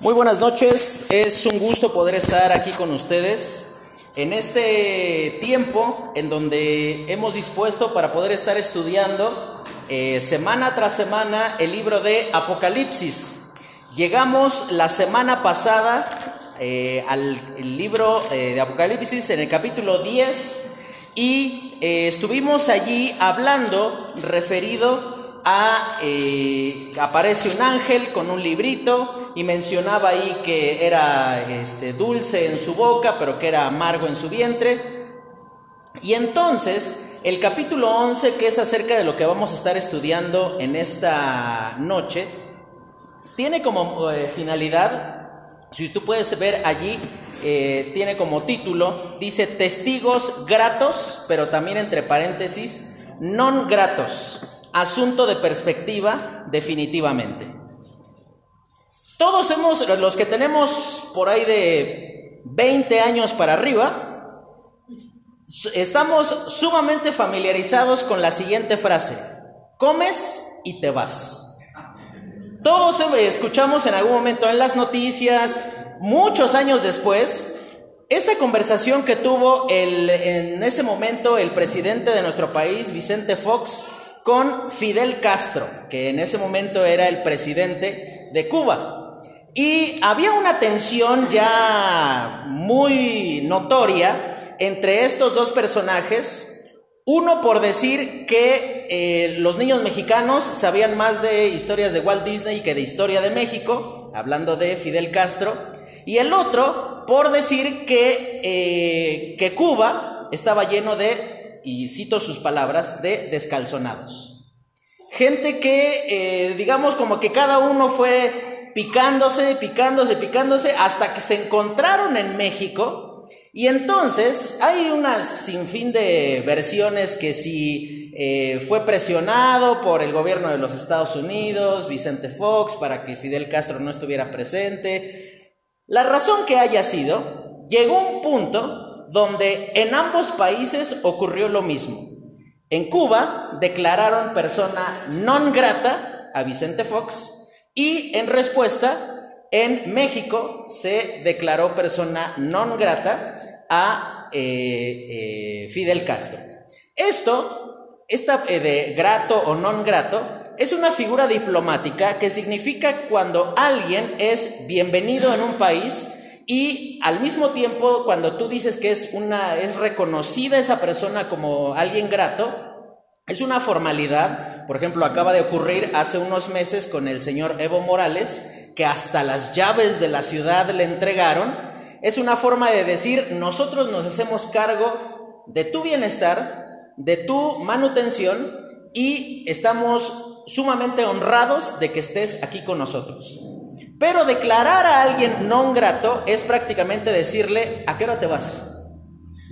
Muy buenas noches, es un gusto poder estar aquí con ustedes en este tiempo en donde hemos dispuesto para poder estar estudiando eh, semana tras semana el libro de Apocalipsis. Llegamos la semana pasada eh, al libro eh, de Apocalipsis en el capítulo 10 y estuvimos allí hablando referido eh, aparece un ángel con un librito y mencionaba ahí que era este, dulce en su boca, pero que era amargo en su vientre. Y entonces, el capítulo 11, que es acerca de lo que vamos a estar estudiando en esta noche, tiene como eh, finalidad, si tú puedes ver allí, eh, tiene como título, dice testigos gratos, pero también entre paréntesis, non gratos asunto de perspectiva definitivamente. Todos hemos, los que tenemos por ahí de 20 años para arriba, estamos sumamente familiarizados con la siguiente frase, comes y te vas. Todos escuchamos en algún momento en las noticias, muchos años después, esta conversación que tuvo el, en ese momento el presidente de nuestro país, Vicente Fox, con Fidel Castro, que en ese momento era el presidente de Cuba. Y había una tensión ya muy notoria entre estos dos personajes. Uno por decir que eh, los niños mexicanos sabían más de historias de Walt Disney que de historia de México, hablando de Fidel Castro. Y el otro por decir que, eh, que Cuba estaba lleno de y cito sus palabras, de descalzonados. Gente que, eh, digamos, como que cada uno fue picándose, picándose, picándose, hasta que se encontraron en México. Y entonces hay unas sinfín de versiones que si eh, fue presionado por el gobierno de los Estados Unidos, Vicente Fox, para que Fidel Castro no estuviera presente. La razón que haya sido, llegó un punto donde en ambos países ocurrió lo mismo. En Cuba declararon persona non grata a Vicente Fox y en respuesta en México se declaró persona non grata a eh, eh, Fidel Castro. Esto, esta eh, de grato o non grato, es una figura diplomática que significa cuando alguien es bienvenido en un país y al mismo tiempo, cuando tú dices que es una, es reconocida esa persona como alguien grato, es una formalidad. Por ejemplo, acaba de ocurrir hace unos meses con el señor Evo Morales, que hasta las llaves de la ciudad le entregaron. Es una forma de decir, nosotros nos hacemos cargo de tu bienestar, de tu manutención y estamos sumamente honrados de que estés aquí con nosotros. Pero declarar a alguien non grato es prácticamente decirle, ¿a qué hora te vas?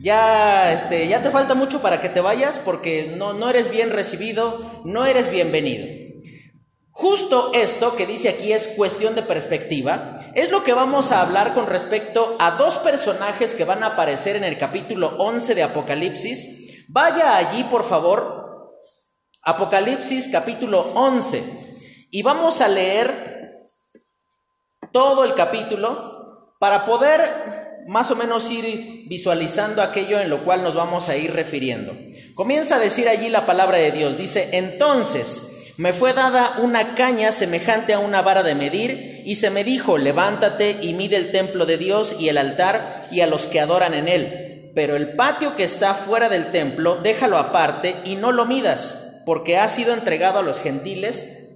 Ya, este, ya te falta mucho para que te vayas porque no, no eres bien recibido, no eres bienvenido. Justo esto que dice aquí es cuestión de perspectiva, es lo que vamos a hablar con respecto a dos personajes que van a aparecer en el capítulo 11 de Apocalipsis. Vaya allí, por favor, Apocalipsis capítulo 11, y vamos a leer todo el capítulo para poder más o menos ir visualizando aquello en lo cual nos vamos a ir refiriendo. Comienza a decir allí la palabra de Dios. Dice, entonces me fue dada una caña semejante a una vara de medir y se me dijo, levántate y mide el templo de Dios y el altar y a los que adoran en él. Pero el patio que está fuera del templo, déjalo aparte y no lo midas, porque ha sido entregado a los gentiles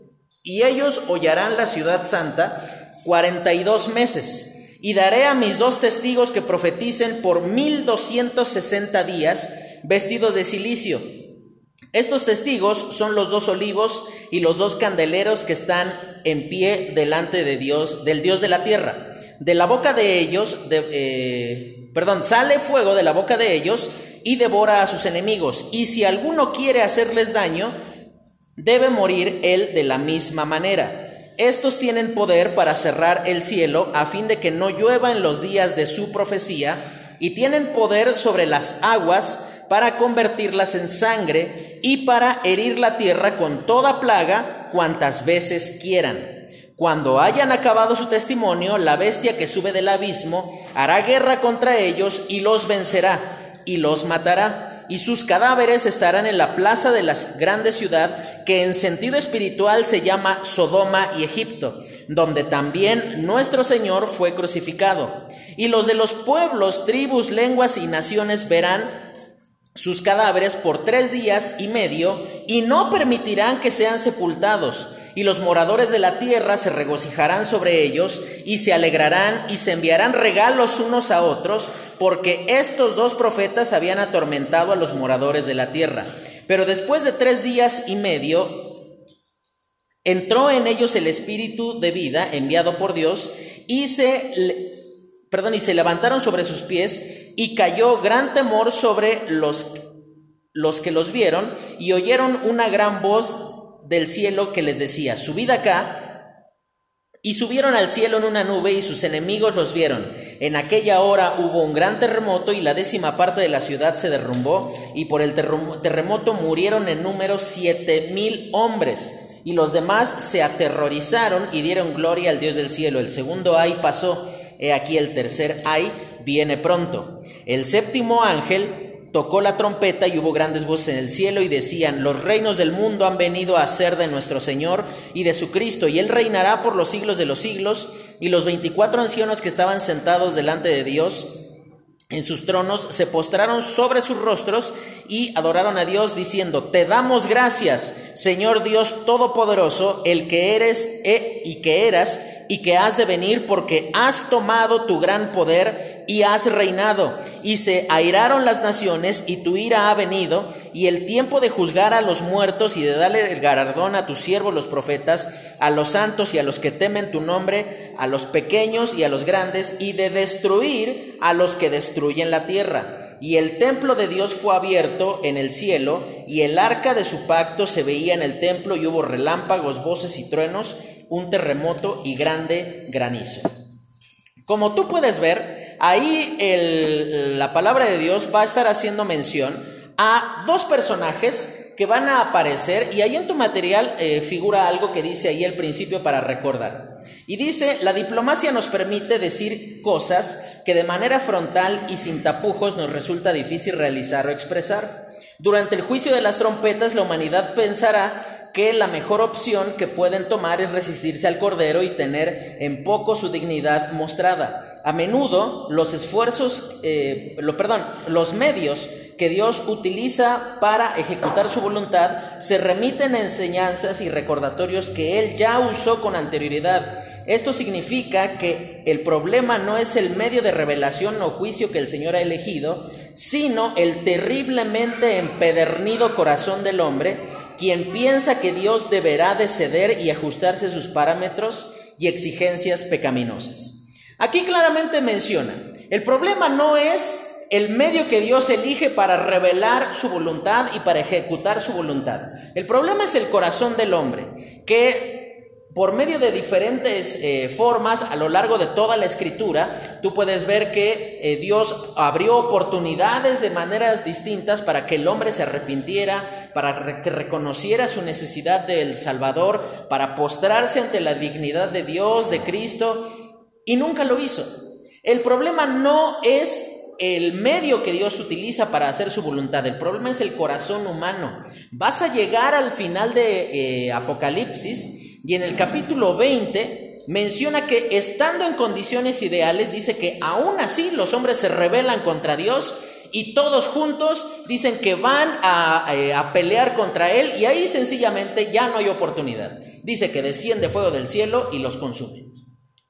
y ellos hollarán la ciudad santa 42 meses. Y daré a mis dos testigos que profeticen por 1260 días vestidos de silicio. Estos testigos son los dos olivos y los dos candeleros que están en pie delante de Dios, del Dios de la tierra. De la boca de ellos, de, eh, perdón, sale fuego de la boca de ellos y devora a sus enemigos. Y si alguno quiere hacerles daño, debe morir él de la misma manera. Estos tienen poder para cerrar el cielo a fin de que no llueva en los días de su profecía, y tienen poder sobre las aguas para convertirlas en sangre y para herir la tierra con toda plaga cuantas veces quieran. Cuando hayan acabado su testimonio, la bestia que sube del abismo hará guerra contra ellos y los vencerá y los matará. Y sus cadáveres estarán en la plaza de la grande ciudad que en sentido espiritual se llama Sodoma y Egipto, donde también nuestro Señor fue crucificado. Y los de los pueblos, tribus, lenguas y naciones verán sus cadáveres por tres días y medio y no permitirán que sean sepultados. Y los moradores de la tierra se regocijarán sobre ellos y se alegrarán y se enviarán regalos unos a otros, porque estos dos profetas habían atormentado a los moradores de la tierra. Pero después de tres días y medio, entró en ellos el espíritu de vida enviado por Dios y se perdón, y se levantaron sobre sus pies y cayó gran temor sobre los, los que los vieron y oyeron una gran voz del cielo que les decía, subid acá. Y subieron al cielo en una nube y sus enemigos los vieron. En aquella hora hubo un gran terremoto y la décima parte de la ciudad se derrumbó y por el terremoto murieron en número siete mil hombres. Y los demás se aterrorizaron y dieron gloria al Dios del cielo. El segundo ay pasó He aquí el tercer ay viene pronto. El séptimo ángel tocó la trompeta y hubo grandes voces en el cielo y decían, los reinos del mundo han venido a ser de nuestro Señor y de su Cristo, y él reinará por los siglos de los siglos, y los veinticuatro ancianos que estaban sentados delante de Dios, en sus tronos, se postraron sobre sus rostros y adoraron a Dios diciendo, Te damos gracias, Señor Dios Todopoderoso, el que eres e, y que eras y que has de venir porque has tomado tu gran poder y has reinado. Y se airaron las naciones y tu ira ha venido y el tiempo de juzgar a los muertos y de darle el galardón a tus siervos los profetas, a los santos y a los que temen tu nombre, a los pequeños y a los grandes y de destruir a los que destruyen la tierra. Y el templo de Dios fue abierto en el cielo, y el arca de su pacto se veía en el templo, y hubo relámpagos, voces y truenos, un terremoto y grande granizo. Como tú puedes ver, ahí la palabra de Dios va a estar haciendo mención a dos personajes que van a aparecer y ahí en tu material eh, figura algo que dice ahí el principio para recordar. Y dice, la diplomacia nos permite decir cosas que de manera frontal y sin tapujos nos resulta difícil realizar o expresar. Durante el juicio de las trompetas la humanidad pensará que la mejor opción que pueden tomar es resistirse al Cordero y tener en poco su dignidad mostrada. A menudo los esfuerzos, eh, lo, perdón, los medios que Dios utiliza para ejecutar su voluntad se remiten a enseñanzas y recordatorios que Él ya usó con anterioridad. Esto significa que el problema no es el medio de revelación o juicio que el Señor ha elegido, sino el terriblemente empedernido corazón del hombre quien piensa que Dios deberá de ceder y ajustarse a sus parámetros y exigencias pecaminosas. Aquí claramente menciona, el problema no es el medio que Dios elige para revelar su voluntad y para ejecutar su voluntad. El problema es el corazón del hombre, que por medio de diferentes eh, formas a lo largo de toda la escritura, tú puedes ver que eh, Dios abrió oportunidades de maneras distintas para que el hombre se arrepintiera, para que reconociera su necesidad del Salvador, para postrarse ante la dignidad de Dios, de Cristo, y nunca lo hizo. El problema no es el medio que Dios utiliza para hacer su voluntad, el problema es el corazón humano. Vas a llegar al final de eh, Apocalipsis, y en el capítulo 20 menciona que estando en condiciones ideales, dice que aún así los hombres se rebelan contra Dios y todos juntos dicen que van a, eh, a, pelear contra Él y ahí sencillamente ya no hay oportunidad. Dice que desciende fuego del cielo y los consume.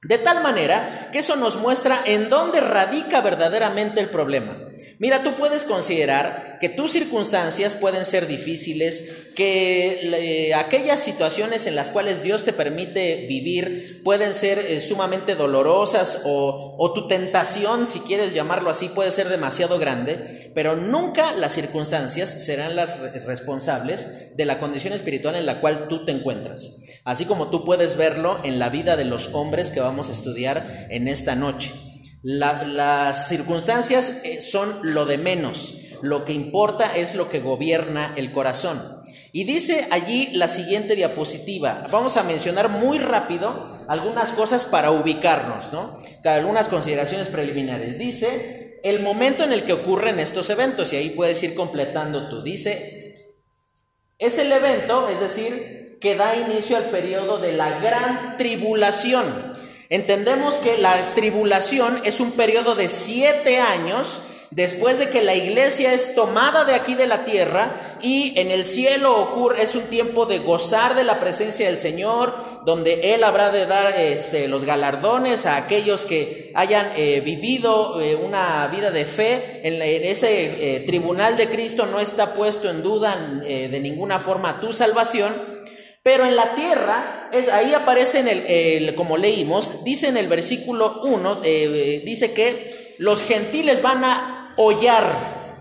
De tal manera que eso nos muestra en dónde radica verdaderamente el problema. Mira, tú puedes considerar que tus circunstancias pueden ser difíciles, que aquellas situaciones en las cuales Dios te permite vivir pueden ser eh, sumamente dolorosas o, o tu tentación, si quieres llamarlo así, puede ser demasiado grande, pero nunca las circunstancias serán las responsables de la condición espiritual en la cual tú te encuentras. Así como tú puedes verlo en la vida de los hombres que vamos a estudiar en esta noche. Las circunstancias eh, son lo de menos, lo que importa es lo que gobierna el corazón. Y dice allí la siguiente diapositiva. Vamos a mencionar muy rápido algunas cosas para ubicarnos, ¿no? Algunas consideraciones preliminares. Dice el momento en el que ocurren estos eventos, y ahí puedes ir completando tú. Dice, es el evento, es decir, que da inicio al periodo de la gran tribulación. Entendemos que la tribulación es un periodo de siete años después de que la iglesia es tomada de aquí de la tierra y en el cielo ocurre, es un tiempo de gozar de la presencia del Señor, donde Él habrá de dar este, los galardones a aquellos que hayan eh, vivido eh, una vida de fe. En, ese eh, tribunal de Cristo no está puesto en duda de ninguna forma tu salvación. Pero en la tierra, es, ahí aparece en el, como leímos, dice en el versículo 1, dice que los gentiles van a hollar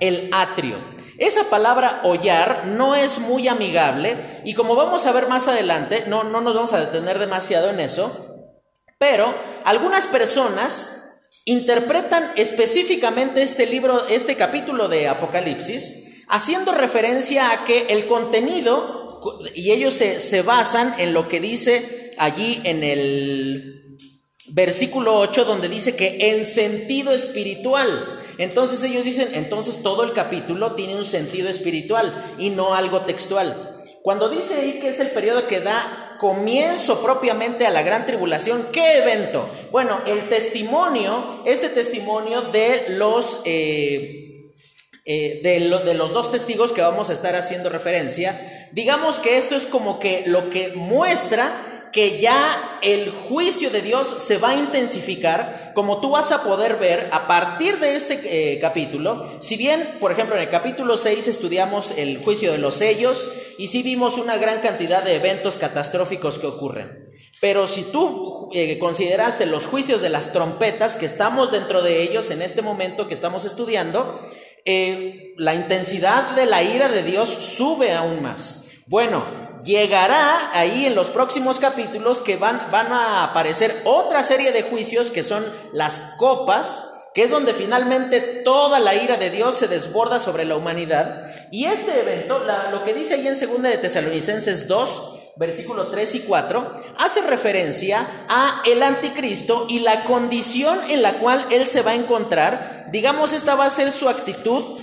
el atrio. Esa palabra hollar no es muy amigable y como vamos a ver más adelante, no, no nos vamos a detener demasiado en eso, pero algunas personas interpretan específicamente este libro, este capítulo de Apocalipsis, haciendo referencia a que el contenido, y ellos se, se basan en lo que dice allí en el versículo 8, donde dice que en sentido espiritual. Entonces ellos dicen, entonces todo el capítulo tiene un sentido espiritual y no algo textual. Cuando dice ahí que es el periodo que da comienzo propiamente a la gran tribulación, ¿qué evento? Bueno, el testimonio, este testimonio de los... Eh, eh, de, de, los dos testigos que vamos a estar haciendo referencia, digamos que esto es como que lo que muestra que ya el juicio de Dios se va a intensificar, como tú vas a poder ver a partir de este eh, capítulo. Si bien, por ejemplo, en el capítulo 6 estudiamos el juicio de los sellos y sí vimos una gran cantidad de eventos catastróficos que ocurren. Pero si tú eh, consideraste los juicios de las trompetas, que estamos dentro de ellos en este momento que estamos estudiando, eh, la intensidad de la ira de Dios sube aún más. Bueno, llegará ahí en los próximos capítulos que van, van a aparecer otra serie de juicios que son las copas, que es donde finalmente toda la ira de Dios se desborda sobre la humanidad. Y este evento, lo que dice ahí en 2 de Tesalonicenses 2, versículo 3 y 4, hace referencia a el anticristo y la condición en la cual él se va a encontrar. Digamos, esta va a ser su actitud,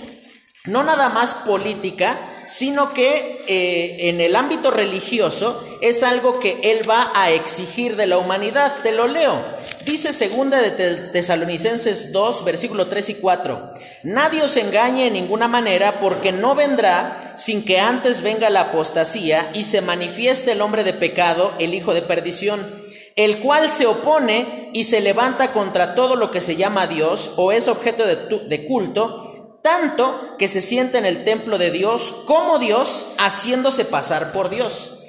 no nada más política, sino que eh, en el ámbito religioso es algo que él va a exigir de la humanidad. Te lo leo. Dice segunda de Tesalonicenses 2, versículo 3 y 4. Nadie os engañe en ninguna manera, porque no vendrá sin que antes venga la apostasía y se manifieste el hombre de pecado, el hijo de perdición, el cual se opone y se levanta contra todo lo que se llama Dios o es objeto de culto tanto que se siente en el templo de Dios como Dios haciéndose pasar por Dios.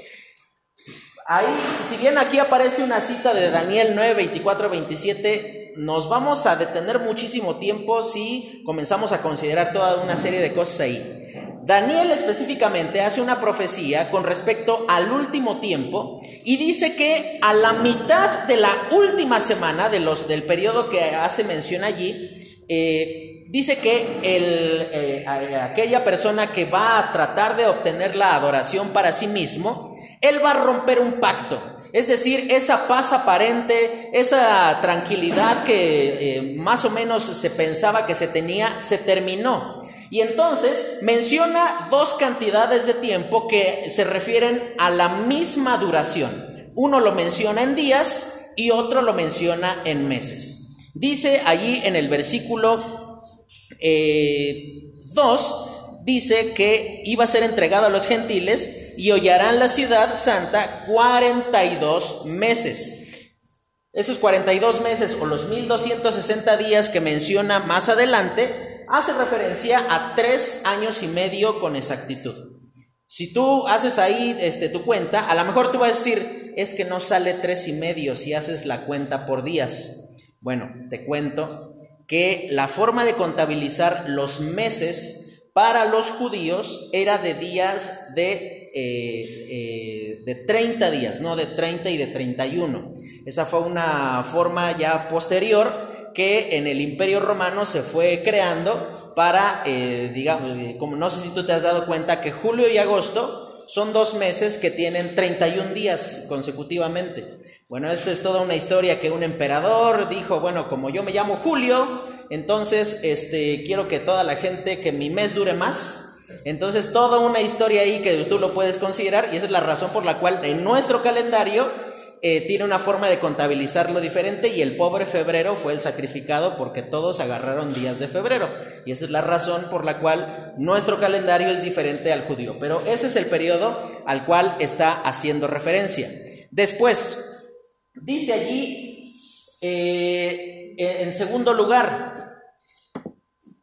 Ahí, si bien aquí aparece una cita de Daniel 9, 24, 27, nos vamos a detener muchísimo tiempo si comenzamos a considerar toda una serie de cosas ahí. Daniel específicamente hace una profecía con respecto al último tiempo y dice que a la mitad de la última semana de los, del periodo que hace mención allí, eh, dice que el, eh, aquella persona que va a tratar de obtener la adoración para sí mismo, él va a romper un pacto. Es decir, esa paz aparente, esa tranquilidad que eh, más o menos se pensaba que se tenía, se terminó. Y entonces menciona dos cantidades de tiempo que se refieren a la misma duración. Uno lo menciona en días y otro lo menciona en meses. Dice allí en el versículo eh, dos, dice que iba a ser entregado a los gentiles y hollarán la ciudad santa 42 meses. Esos 42 meses o los 1260 días que menciona más adelante hace referencia a tres años y medio con exactitud. Si tú haces ahí este, tu cuenta, a lo mejor tú vas a decir, es que no sale tres y medio si haces la cuenta por días. Bueno, te cuento que la forma de contabilizar los meses para los judíos era de días de, eh, eh, de 30 días, no de 30 y de 31. Esa fue una forma ya posterior que en el imperio romano se fue creando para, eh, digamos, como no sé si tú te has dado cuenta que julio y agosto son dos meses que tienen 31 días consecutivamente. Bueno, esto es toda una historia que un emperador dijo, bueno, como yo me llamo Julio, entonces este, quiero que toda la gente, que mi mes dure más. Entonces, toda una historia ahí que tú lo puedes considerar y esa es la razón por la cual en nuestro calendario eh, tiene una forma de contabilizarlo diferente y el pobre febrero fue el sacrificado porque todos agarraron días de febrero. Y esa es la razón por la cual nuestro calendario es diferente al judío. Pero ese es el periodo al cual está haciendo referencia. Después, dice allí, eh, en segundo lugar,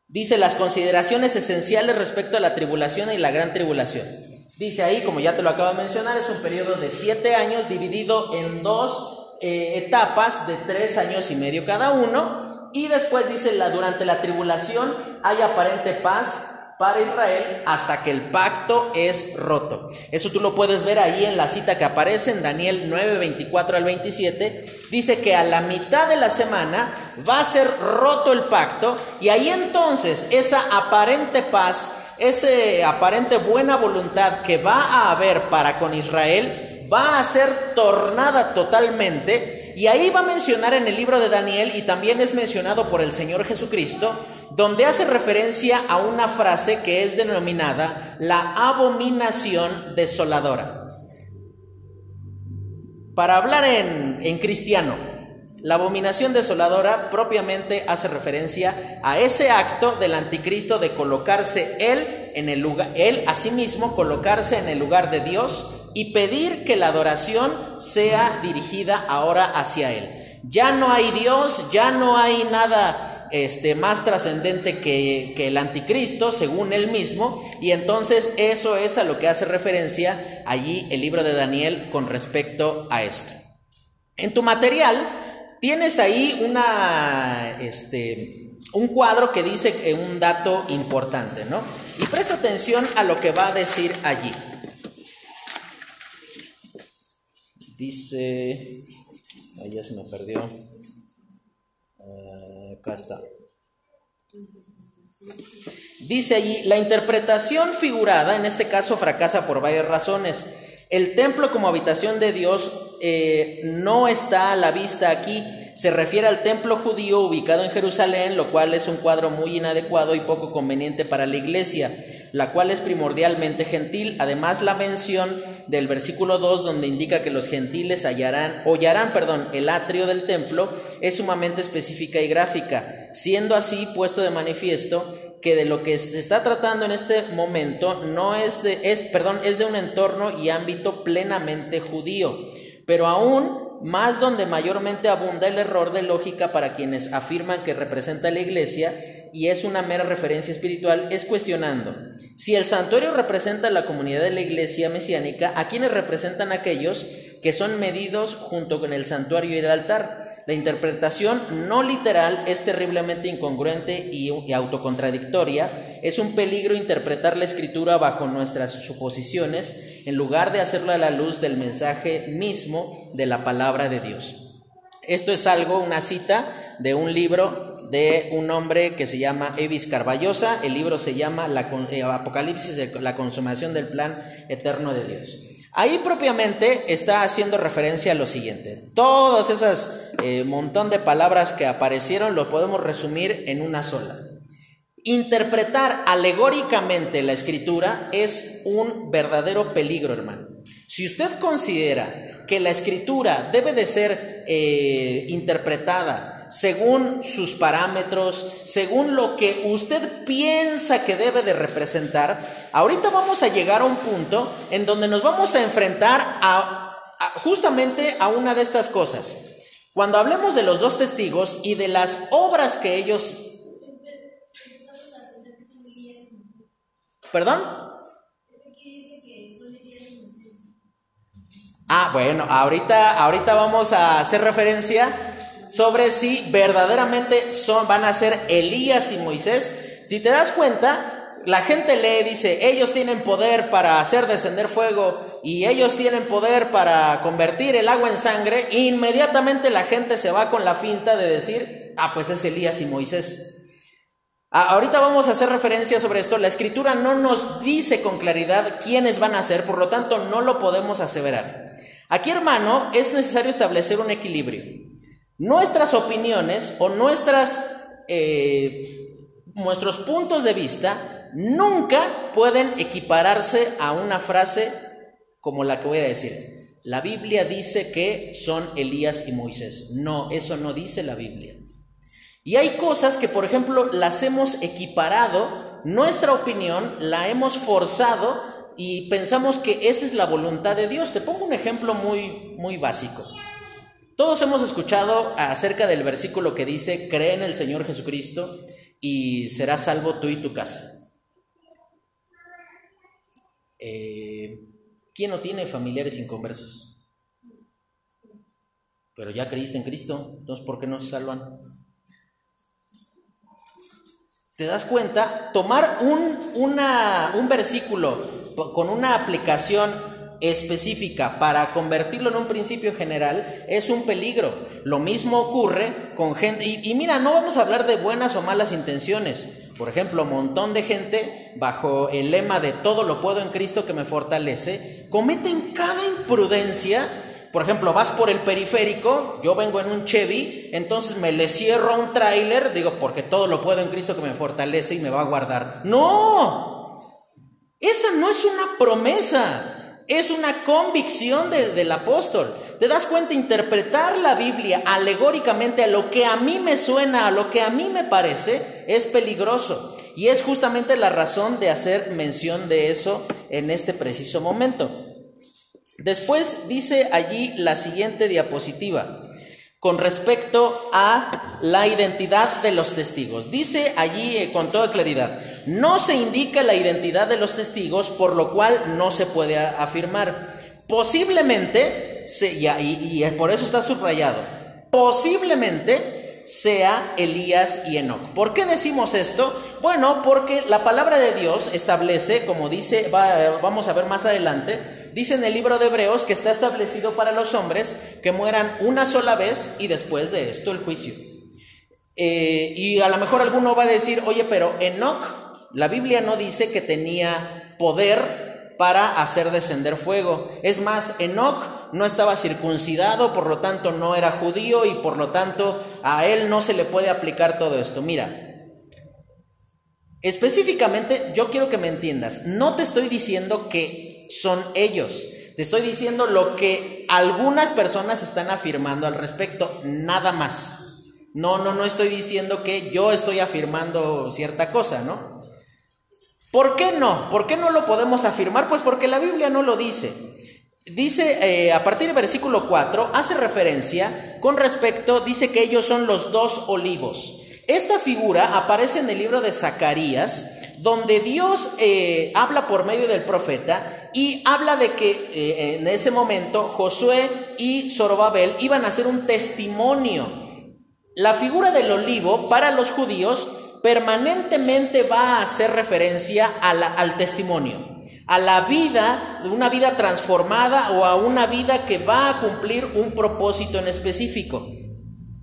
dice las consideraciones esenciales respecto a la tribulación y la gran tribulación. Dice ahí, como ya te lo acabo de mencionar, es un periodo de siete años dividido en dos eh, etapas de tres años y medio cada uno. Y después dice, la, durante la tribulación hay aparente paz para Israel hasta que el pacto es roto. Eso tú lo puedes ver ahí en la cita que aparece en Daniel 9, 24 al 27. Dice que a la mitad de la semana va a ser roto el pacto y ahí entonces esa aparente paz ese aparente buena voluntad que va a haber para con Israel va a ser tornada totalmente y ahí va a mencionar en el libro de Daniel y también es mencionado por el Señor Jesucristo, donde hace referencia a una frase que es denominada la abominación desoladora. Para hablar en, en cristiano, la abominación desoladora propiamente hace referencia a ese acto del anticristo de colocarse él en el lugar, él a sí mismo colocarse en el lugar de Dios y pedir que la adoración sea dirigida ahora hacia él. Ya no hay Dios, ya no hay nada este, más trascendente que, que el anticristo, según él mismo, y entonces eso es a lo que hace referencia allí el libro de Daniel con respecto a esto. En tu material tienes ahí una, este, un cuadro que dice un dato importante, ¿no? Y presta atención a lo que va a decir allí. Dice, ahí ya se me perdió. Uh, acá está. Dice allí, la interpretación figurada, en este caso, fracasa por varias razones. El templo como habitación de Dios eh, no está a la vista aquí. Se refiere al templo judío ubicado en Jerusalén, lo cual es un cuadro muy inadecuado y poco conveniente para la iglesia, la cual es primordialmente gentil. Además, la mención del versículo 2, donde indica que los gentiles hallarán, hollarán perdón, el atrio del templo, es sumamente específica y gráfica, siendo así puesto de manifiesto que de lo que se está tratando en este momento no es de, es, perdón, es de un entorno y ámbito plenamente judío, pero aún más donde mayormente abunda el error de lógica para quienes afirman que representa la iglesia y es una mera referencia espiritual, es cuestionando si el santuario representa la comunidad de la iglesia mesiánica, a quienes representan aquellos que son medidos junto con el santuario y el altar. La interpretación no literal es terriblemente incongruente y, autocontradictoria. Es un peligro interpretar la escritura bajo nuestras suposiciones en lugar de hacerlo a la luz del mensaje mismo de la palabra de Dios. Esto es algo, una cita de un libro de un hombre que se llama Evis Carballosa. El libro se llama la, eh, Apocalipsis, la consumación del plan eterno de Dios. Ahí propiamente está haciendo referencia a lo siguiente. Todas esas eh, montón de palabras que aparecieron lo podemos resumir en una sola. Interpretar alegóricamente la escritura es un verdadero peligro, hermano. Si usted considera que la escritura debe de ser eh, interpretada según sus parámetros, según lo que usted piensa que debe de representar, ahorita vamos a llegar a un punto en donde nos vamos a enfrentar a, justamente a una de estas cosas. Cuando hablemos de los dos testigos y de las obras que ellos... ¿Perdón? Ah, bueno, ahorita, ahorita vamos a hacer referencia sobre si verdaderamente son, van a ser Elías y Moisés. Si te das cuenta, la gente lee, dice, ellos tienen poder para hacer descender fuego y ellos tienen poder para convertir el agua en sangre, inmediatamente la gente se va con la finta de decir, ah, pues es Elías y Moisés. ahorita vamos a hacer referencia sobre esto. La escritura no nos dice con claridad quiénes van a ser, por lo tanto no lo podemos aseverar. Aquí, hermano, es necesario establecer un equilibrio. Nuestras opiniones o eh, nuestros puntos de vista nunca pueden equipararse a una frase como la que voy a decir. La Biblia dice que son Elías y Moisés. No, eso no dice la Biblia. Y hay cosas que, por ejemplo, las hemos equiparado, nuestra opinión la hemos forzado y pensamos que esa es la voluntad de Dios. Te pongo un ejemplo muy, muy básico. Todos hemos escuchado acerca del versículo que dice, cree en el Señor Jesucristo y serás salvo tú y tu casa. Eh, ¿Quién no tiene familiares inconversos? Pero ya creíste en Cristo, entonces ¿por qué no se salvan? ¿Te das cuenta? Tomar un, un versículo con una aplicación específica para convertirlo en un principio general es un peligro. Lo mismo ocurre con gente, y, y, mira, no vamos a hablar de buenas o malas intenciones. Por ejemplo, un montón de gente bajo el lema de todo lo puedo en Cristo que me fortalece, cometen cada imprudencia. Por ejemplo, vas por el periférico, yo vengo en un Chevy, entonces me le cierro a un tráiler, digo, porque todo lo puedo en Cristo que me fortalece y me va a guardar. No, esa no es una promesa, es una convicción del apóstol. ¿Te das cuenta? Interpretar la Biblia alegóricamente a lo que a mí me suena, a lo que a mí me parece, es peligroso. Y es justamente la razón de hacer mención de eso en este preciso momento. Después dice allí la siguiente diapositiva con respecto a la identidad de los testigos. Dice allí eh, con toda claridad, no se indica la identidad de los testigos, por lo cual no se puede afirmar. Posiblemente, y, por eso está subrayado, posiblemente sea Elías y Enoch. ¿Por qué decimos esto? Bueno, porque la palabra de Dios establece, como dice, vamos a ver más adelante, dice en el libro de Hebreos que está establecido para los hombres que mueran una sola vez y después de esto el juicio. Eh, y a lo mejor alguno va a decir, oye, pero Enoch, la Biblia no dice que tenía poder para hacer descender fuego. Es más, Enoch no estaba circuncidado, por lo tanto no era judío y por lo tanto a él no se le puede aplicar todo esto. Mira, específicamente yo quiero que me entiendas, no te estoy diciendo que son ellos, te estoy diciendo lo que algunas personas están afirmando al respecto, nada más. No, no, no estoy diciendo que yo estoy afirmando cierta cosa, ¿no? ¿Por qué no? ¿Por qué no lo podemos afirmar? Pues porque la Biblia no lo dice. Dice, eh, a partir del versículo 4, hace referencia con respecto, dice que ellos son los dos olivos. Esta figura aparece en el libro de Zacarías, donde Dios eh, habla por medio del profeta y habla de que eh, en ese momento Josué y Zorobabel iban a hacer un testimonio. La figura del olivo para los judíos permanentemente va a hacer referencia al testimonio, a la vida, una vida transformada o a una vida que va a cumplir un propósito en específico.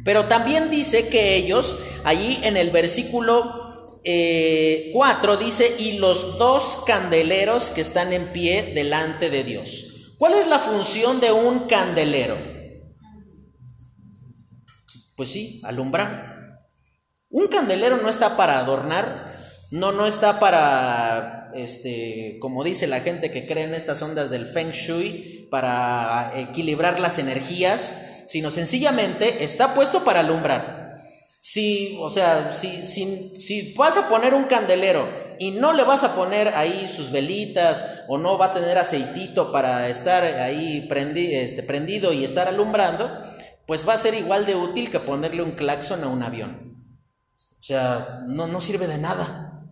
Pero también dice que ellos, allí en el versículo 4 eh, dice, y los dos candeleros que están en pie delante de Dios. ¿Cuál es la función de un candelero? Pues sí, alumbrar. Un candelero no está para adornar, no, no está para, este, como dice la gente que cree en estas ondas del Feng Shui, para equilibrar las energías, sino sencillamente está puesto para alumbrar. Si, o sea, si, si, si vas a poner un candelero y no le vas a poner ahí sus velitas o no va a tener aceitito para estar ahí este, prendido y estar alumbrando, pues va a ser igual de útil que ponerle un claxon a un avión. O sea, no, no sirve de nada.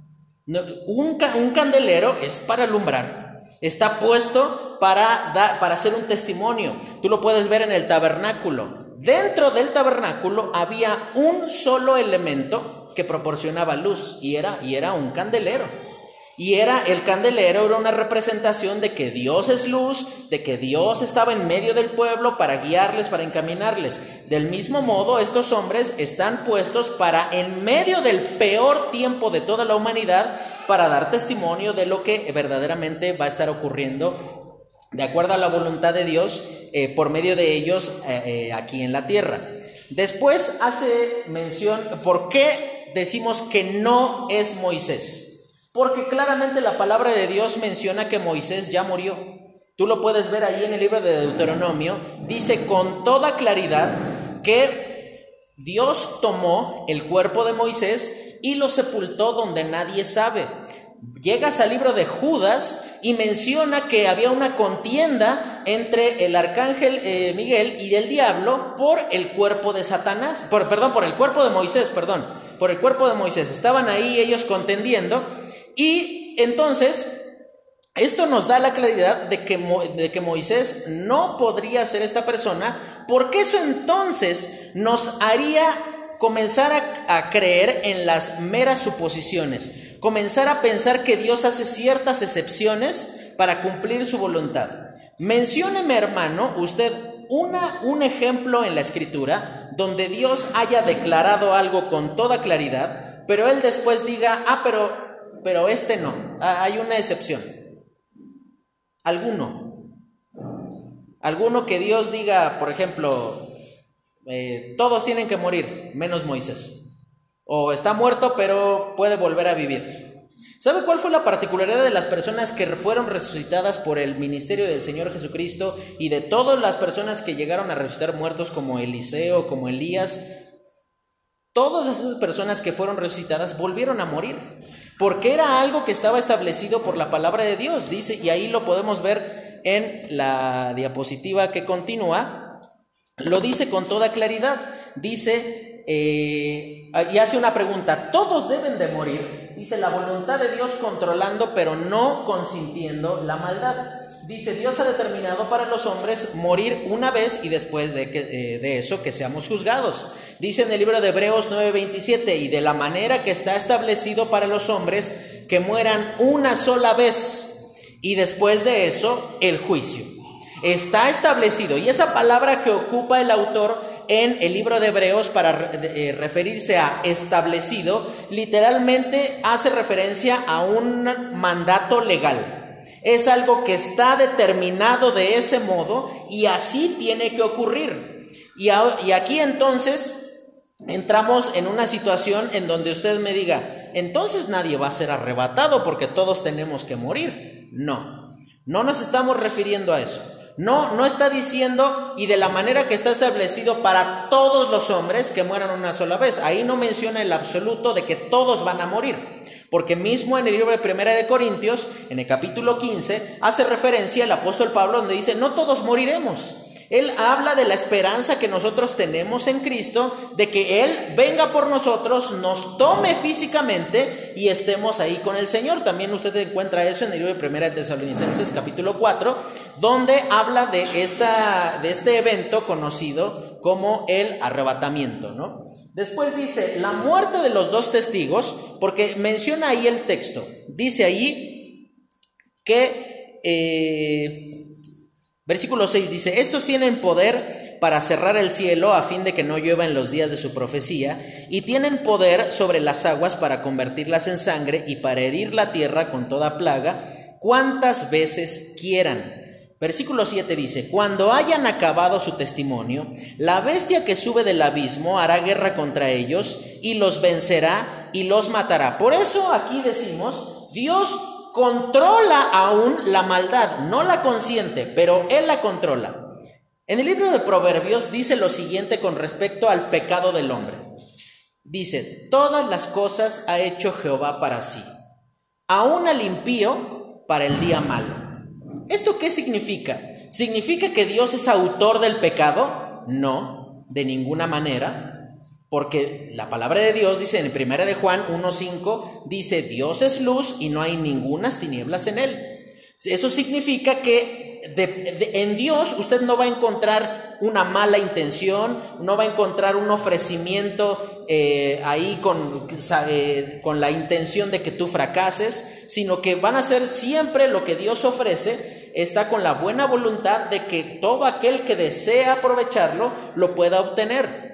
un, un, candelero es para alumbrar. Está puesto para, dar, para hacer un testimonio. Tú lo puedes ver en el tabernáculo. Dentro del tabernáculo había un solo elemento que proporcionaba luz y era, y era un candelero. Y era el candelero, era una representación de que Dios es luz, de que Dios estaba en medio del pueblo para guiarles, para encaminarles. Del mismo modo, estos hombres están puestos para, en medio del peor tiempo de toda la humanidad, para dar testimonio de lo que verdaderamente va a estar ocurriendo de acuerdo a la voluntad de Dios eh, por medio de ellos eh, eh, aquí en la tierra. Después hace mención, ¿por qué decimos que no es Moisés? Porque claramente la palabra de Dios menciona que Moisés ya murió. Tú lo puedes ver ahí en el libro de Deuteronomio. Dice con toda claridad que Dios tomó el cuerpo de Moisés y lo sepultó donde nadie sabe. Llegas al libro de Judas y menciona que había una contienda entre el arcángel eh, Miguel y el diablo por el cuerpo de Satanás, por, perdón, por el cuerpo de Moisés, perdón, por el cuerpo de Moisés. Estaban ahí ellos contendiendo y entonces, esto nos da la claridad de que, de que Moisés no podría ser esta persona, porque eso entonces nos haría comenzar a, creer en las meras suposiciones, comenzar a pensar que Dios hace ciertas excepciones para cumplir su voluntad. Mencióneme, hermano, usted una, un ejemplo en la escritura donde Dios haya declarado algo con toda claridad, pero él después diga, ah, pero pero este no. Hay una excepción. Alguno. Alguno que Dios diga, por ejemplo, eh, todos tienen que morir, menos Moisés. O está muerto, pero puede volver a vivir. ¿Sabe cuál fue la particularidad de las personas que fueron resucitadas por el ministerio del Señor Jesucristo y de todas las personas que llegaron a resucitar muertos como Eliseo, como Elías? Todas esas personas que fueron resucitadas volvieron a morir porque era algo que estaba establecido por la palabra de Dios, dice, y ahí lo podemos ver en la diapositiva que continúa, lo dice con toda claridad, dice, eh, y hace una pregunta, ¿todos deben de morir? Dice, la voluntad de Dios controlando, pero no consintiendo la maldad. Dice, Dios ha determinado para los hombres morir una vez y después de, que, eh, de eso que seamos juzgados. Dice en el libro de Hebreos 9:27, y de la manera que está establecido para los hombres que mueran una sola vez y después de eso el juicio. Está establecido. Y esa palabra que ocupa el autor en el libro de Hebreos para eh, referirse a establecido, literalmente hace referencia a un mandato legal. Es algo que está determinado de ese modo y así tiene que ocurrir. Y, y aquí entonces entramos en una situación en donde usted me diga, entonces nadie va a ser arrebatado porque todos tenemos que morir. No, no nos estamos refiriendo a eso. No, no está diciendo y de la manera que está establecido para todos los hombres que mueran una sola vez. Ahí no menciona el absoluto de que todos van a morir. Porque mismo en el libro de Primera de Corintios, en el capítulo 15, hace referencia el apóstol Pablo donde dice, no todos moriremos. Él habla de la esperanza que nosotros tenemos en Cristo, de que Él venga por nosotros, nos tome físicamente y estemos ahí con el Señor. También usted encuentra eso en el libro de Primera de Tesalonicenses capítulo 4, donde habla de, esta, de este evento conocido como el arrebatamiento, ¿no? Después dice, la muerte de los dos testigos, porque menciona ahí el texto, dice ahí que... Eh, Versículo 6 dice, estos tienen poder para cerrar el cielo a fin de que no llueva en los días de su profecía, y tienen poder sobre las aguas para convertirlas en sangre y para herir la tierra con toda plaga, cuantas veces quieran. Versículo 7 dice, cuando hayan acabado su testimonio, la bestia que sube del abismo hará guerra contra ellos y los vencerá y los matará. Por eso aquí decimos, Dios controla aún la maldad, no la consiente, pero Él la controla. En el libro de Proverbios dice lo siguiente con respecto al pecado del hombre. Dice, todas las cosas ha hecho Jehová para sí, aún al impío para el día malo. ¿Esto qué significa? ¿Significa que Dios es autor del pecado? No, de ninguna manera. Porque la palabra de Dios dice en 1 de Juan 1.5, dice, Dios es luz y no hay ningunas tinieblas en él. Eso significa que en Dios usted no va a encontrar una mala intención, no va a encontrar un ofrecimiento eh, ahí con, con la intención de que tú fracases, sino que van a ser siempre lo que Dios ofrece, está con la buena voluntad de que todo aquel que desea aprovecharlo lo pueda obtener.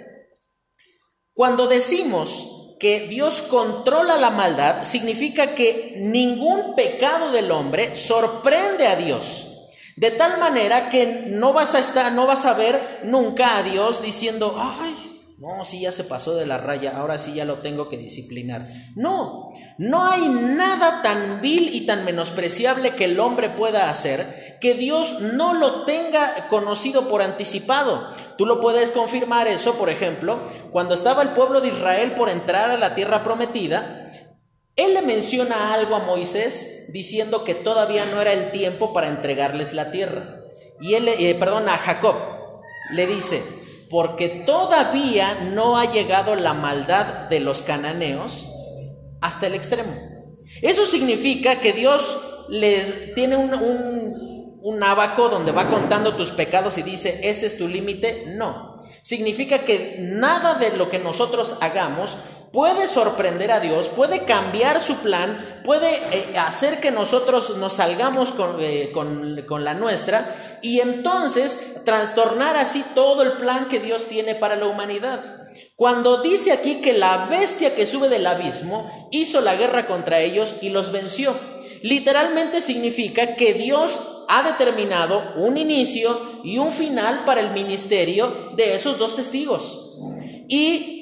Cuando decimos que Dios controla la maldad significa que ningún pecado del hombre sorprende a Dios. De tal manera que no vas a estar, no vas a ver nunca a Dios diciendo, ay, no, sí ya se pasó de la raya, ahora sí ya lo tengo que disciplinar. No, no hay nada tan vil y tan menospreciable que el hombre pueda hacer que Dios no lo tenga conocido por anticipado. Tú lo puedes confirmar eso, por ejemplo, cuando estaba el pueblo de Israel por entrar a la tierra prometida, él le menciona algo a Moisés diciendo que todavía no era el tiempo para entregarles la tierra. Y él, eh, perdón, a Jacob le dice, porque todavía no ha llegado la maldad de los cananeos hasta el extremo. Eso significa que Dios les tiene un, un, un abaco donde va contando tus pecados y dice, este es tu límite. No. Significa que nada de lo que nosotros hagamos puede sorprender a Dios, puede cambiar su plan, puede eh, hacer que nosotros nos salgamos eh, con, con, la nuestra y entonces trastornar así todo el plan que Dios tiene para la humanidad. Cuando dice aquí que la bestia que sube del abismo hizo la guerra contra ellos y los venció, literalmente significa que Dios ha determinado un inicio y un final para el ministerio de esos dos testigos. Y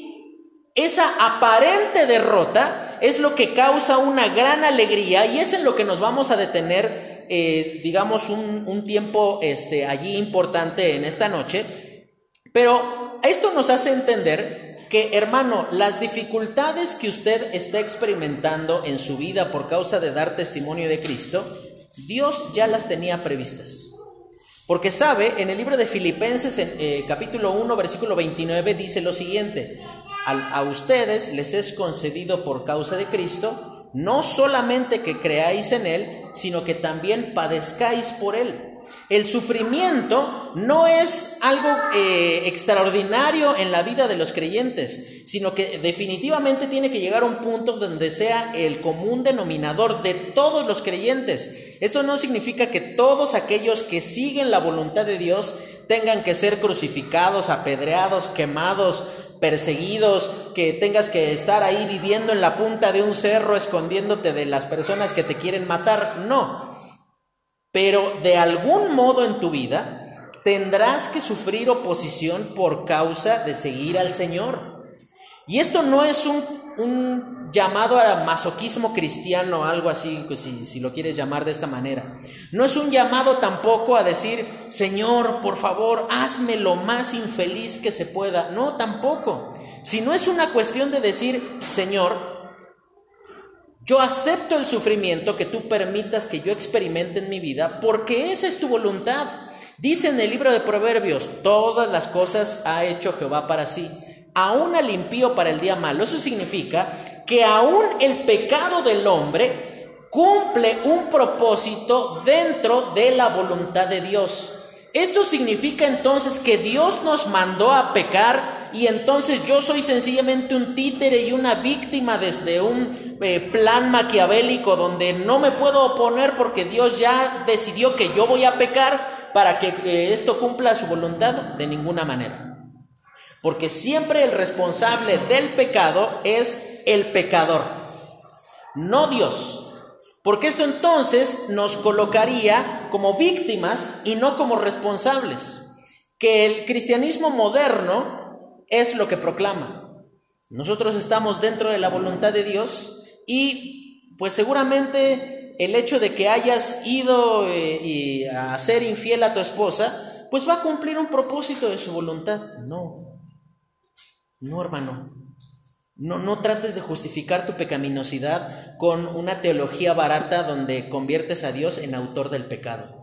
esa aparente derrota es lo que causa una gran alegría y es en lo que nos vamos a detener, eh, digamos, un, tiempo este, allí importante en esta noche. Pero esto nos hace entender que, hermano, las dificultades que usted está experimentando en su vida por causa de dar testimonio de Cristo, Dios ya las tenía previstas. Porque sabe, en el libro de Filipenses, en, eh, capítulo 1, versículo 29, dice lo siguiente, a, ustedes les es concedido por causa de Cristo, no solamente que creáis en Él, sino que también padezcáis por Él. El sufrimiento no es algo eh, extraordinario en la vida de los creyentes, sino que definitivamente tiene que llegar a un punto donde sea el común denominador de todos los creyentes. Esto no significa que todos aquellos que siguen la voluntad de Dios tengan que ser crucificados, apedreados, quemados, perseguidos, que tengas que estar ahí viviendo en la punta de un cerro escondiéndote de las personas que te quieren matar. No. Pero de algún modo en tu vida tendrás que sufrir oposición por causa de seguir al Señor. Y esto no es un, un llamado a masoquismo cristiano, algo así, pues, si, si, lo quieres llamar de esta manera. No es un llamado tampoco a decir, Señor, por favor, hazme lo más infeliz que se pueda. No, tampoco. Sino es una cuestión de decir, Señor, yo acepto el sufrimiento que tú permitas que yo experimente en mi vida, porque esa es tu voluntad. Dice en el libro de Proverbios, todas las cosas ha hecho Jehová para sí aún al impío para el día malo. Eso significa que aún el pecado del hombre cumple un propósito dentro de la voluntad de Dios. Esto significa entonces que Dios nos mandó a pecar y entonces yo soy sencillamente un títere y una víctima desde un eh, plan maquiavélico donde no me puedo oponer porque Dios ya decidió que yo voy a pecar para que eh, esto cumpla su voluntad de ninguna manera. Porque siempre el responsable del pecado es el pecador, no Dios. Porque esto entonces nos colocaría como víctimas y no como responsables. Que el cristianismo moderno es lo que proclama. Nosotros estamos dentro de la voluntad de Dios y pues seguramente el hecho de que hayas ido eh, a ser infiel a tu esposa, pues va a cumplir un propósito de su voluntad. No, no, hermano. No, no trates de justificar tu pecaminosidad con una teología barata donde conviertes a Dios en autor del pecado.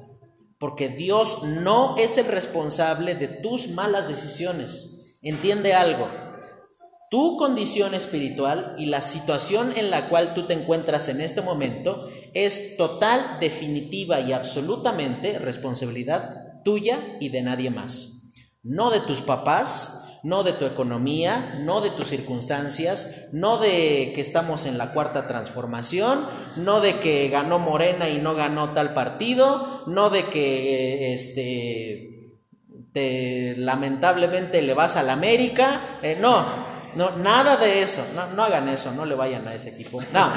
Porque Dios no es el responsable de tus malas decisiones. Entiende algo. tu condición espiritual y la situación en la cual tú te encuentras en este momento es total, definitiva y absolutamente responsabilidad tuya y de nadie más. No de tus papás, no de tu economía, no de tus circunstancias, no de que estamos en la cuarta transformación, no de que ganó Morena y no ganó tal partido, no de que este te, lamentablemente le vas a la América, eh, no, no, nada de eso, no, hagan eso, no le vayan a ese equipo, no,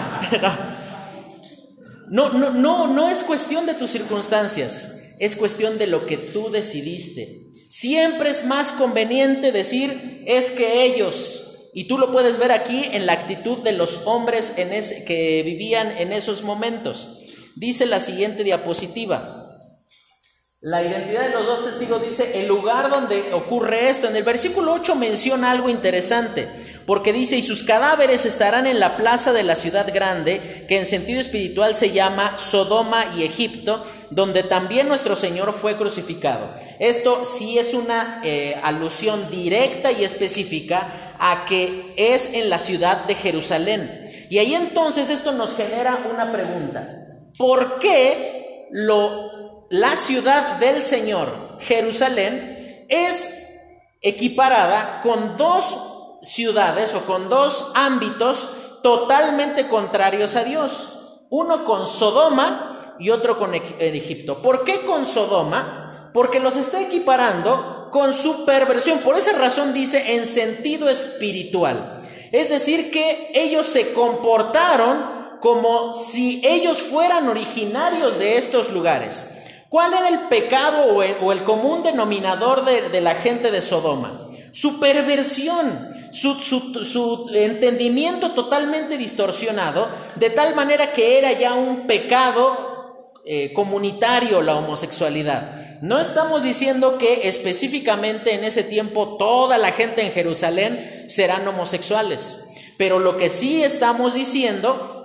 no, no, no, no es cuestión de tus circunstancias, es cuestión de lo que tú decidiste. Siempre es más conveniente decir es que ellos, y tú lo puedes ver aquí en la actitud de los hombres en que vivían en esos momentos. Dice la siguiente diapositiva. La identidad de los dos testigos dice el lugar donde ocurre esto. En el versículo 8 menciona algo interesante, porque dice, y sus cadáveres estarán en la plaza de la ciudad grande, que en sentido espiritual se llama Sodoma y Egipto, donde también nuestro Señor fue crucificado. Esto sí es una eh, alusión directa y específica a que es en la ciudad de Jerusalén. Y ahí entonces esto nos genera una pregunta. ¿Por qué lo la ciudad del Señor, Jerusalén, es equiparada con dos ciudades o con dos ámbitos totalmente contrarios a Dios. Uno con Sodoma y otro con Egipto. ¿Por qué con Sodoma? Porque los está equiparando con su perversión. Por esa razón dice en sentido espiritual. Es decir, que ellos se comportaron como si ellos fueran originarios de estos lugares. ¿Cuál era el pecado o el, común denominador de, la gente de Sodoma? Su perversión, su, entendimiento totalmente distorsionado, de tal manera que era ya un pecado eh, comunitario la homosexualidad. No estamos diciendo que específicamente en ese tiempo toda la gente en Jerusalén serán homosexuales, pero lo que sí estamos diciendo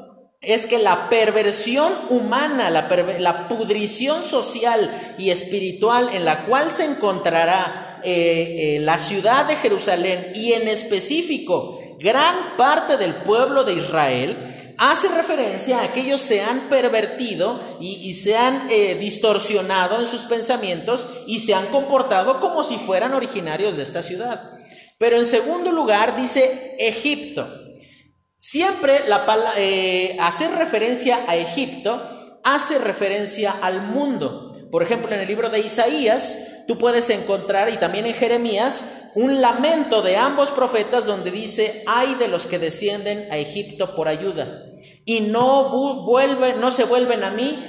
es que la perversión humana, la, pudrición social y espiritual en la cual se encontrará eh, eh, la ciudad de Jerusalén y en específico gran parte del pueblo de Israel, hace referencia a que ellos se han pervertido y, se han eh, distorsionado en sus pensamientos y se han comportado como si fueran originarios de esta ciudad. Pero en segundo lugar dice Egipto. Siempre la, eh, hacer referencia a Egipto hace referencia al mundo. Por ejemplo, en el libro de Isaías, tú puedes encontrar, y también en Jeremías, un lamento de ambos profetas donde dice, hay de los que descienden a Egipto por ayuda y no, vuelven, no se vuelven a mí,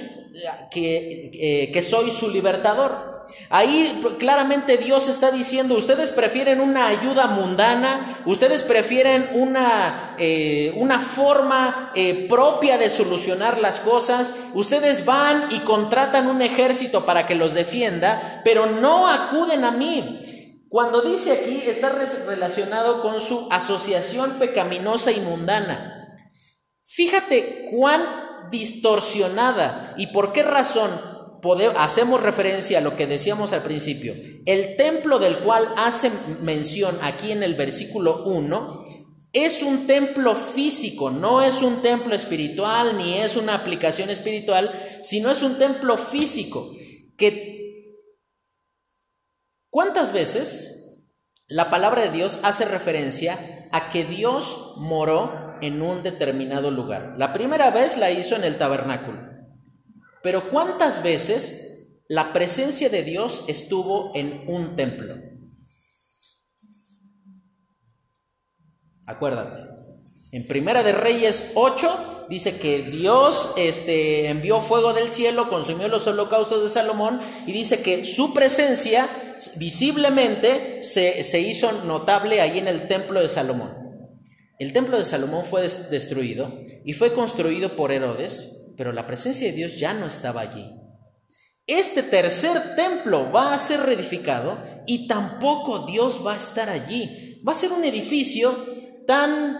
que, eh, que soy su libertador. Ahí claramente Dios está diciendo, ustedes prefieren una ayuda mundana, ustedes prefieren una, eh, una forma eh, propia de solucionar las cosas, ustedes van y contratan un ejército para que los defienda, pero no acuden a mí. Cuando dice aquí está relacionado con su asociación pecaminosa y mundana. Fíjate cuán distorsionada y por qué razón hacemos referencia a lo que decíamos al principio. El templo del cual hace mención aquí en el versículo 1 es un templo físico, no es un templo espiritual ni es una aplicación espiritual, sino es un templo físico que ¿Cuántas veces la palabra de Dios hace referencia a que Dios moró en un determinado lugar? La primera vez la hizo en el tabernáculo. Pero ¿cuántas veces la presencia de Dios estuvo en un templo? Acuérdate. En Primera de Reyes 8 dice que Dios este, envió fuego del cielo, consumió los holocaustos de Salomón y dice que su presencia visiblemente se, se hizo notable ahí en el templo de Salomón. El templo de Salomón fue destruido y fue construido por Herodes pero la presencia de Dios ya no estaba allí. Este tercer templo va a ser reedificado y tampoco Dios va a estar allí. Va a ser un edificio tan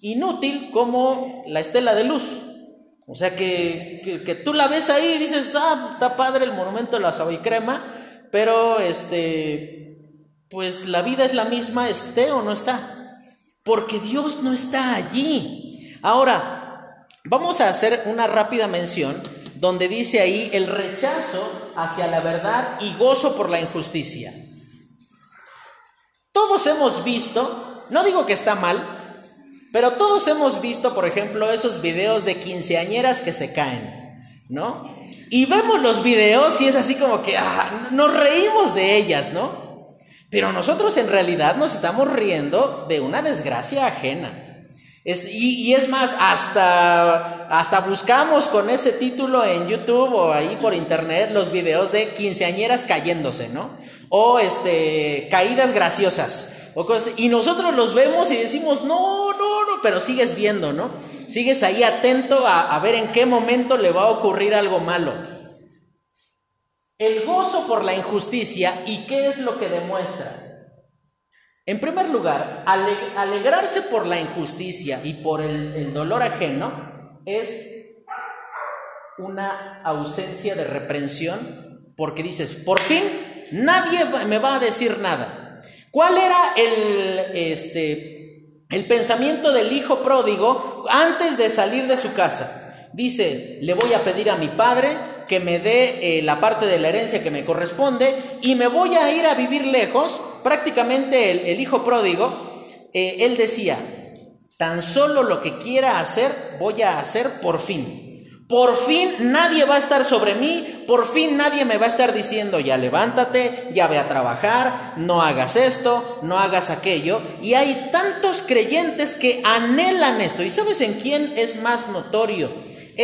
inútil como la estela de luz. O sea que, que, tú la ves ahí y dices, ah, está padre el monumento de la crema, pero este, pues la vida es la misma, esté o no está, porque Dios no está allí. Ahora, vamos a hacer una rápida mención donde dice ahí el rechazo hacia la verdad y gozo por la injusticia. Todos hemos visto, no digo que está mal, pero todos hemos visto, por ejemplo, esos videos de quinceañeras que se caen, ¿no? Y vemos los videos y es así como que ah, nos reímos de ellas, ¿no? Pero nosotros en realidad nos estamos riendo de una desgracia ajena. Y, es más, hasta, hasta buscamos con ese título en YouTube o ahí por internet los videos de quinceañeras cayéndose, ¿no? O este, caídas graciosas. Y nosotros los vemos y decimos, no, no, no, pero sigues viendo, ¿no? Sigues ahí atento a ver en qué momento le va a ocurrir algo malo. El gozo por la injusticia, ¿y qué es lo que demuestra? En primer lugar, alegrarse por la injusticia y por el, el dolor ajeno es una ausencia de reprensión, porque dices, por fin nadie me va a decir nada. ¿Cuál era el, este, el pensamiento del hijo pródigo antes de salir de su casa? Dice, le voy a pedir a mi padre que me dé eh, la parte de la herencia que me corresponde y me voy a ir a vivir lejos. Prácticamente el, hijo pródigo, eh, él decía, tan solo lo que quiera hacer, voy a hacer por fin. Por fin nadie va a estar sobre mí, por fin nadie me va a estar diciendo, ya levántate, ya ve a trabajar, no hagas esto, no hagas aquello. Y hay tantos creyentes que anhelan esto. ¿Y sabes en quién es más notorio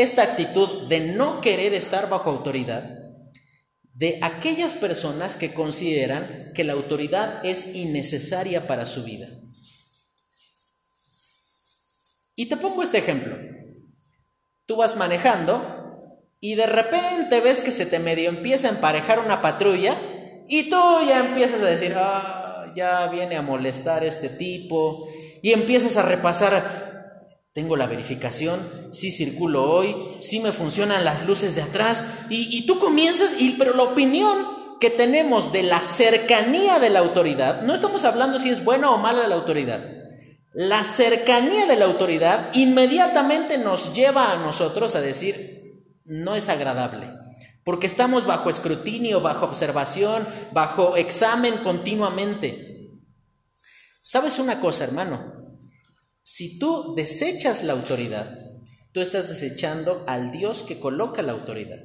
esta actitud de no querer estar bajo autoridad? De aquellas personas que consideran que la autoridad es innecesaria para su vida. Y te pongo este ejemplo. Tú vas manejando y de repente ves que se te medio empieza a emparejar una patrulla y tú ya empiezas a decir, ah, ya viene a molestar este tipo y empiezas a repasar, tengo la verificación, sí circulo hoy, sí me funcionan las luces de atrás y, y tú comienzas, y, pero la opinión que tenemos de la cercanía de la autoridad, no estamos hablando si es buena o mala la autoridad, la cercanía de la autoridad inmediatamente nos lleva a nosotros a decir, no es agradable, porque estamos bajo escrutinio, bajo observación, bajo examen continuamente. ¿Sabes una cosa, hermano? Si tú desechas la autoridad, tú estás desechando al Dios que coloca la autoridad.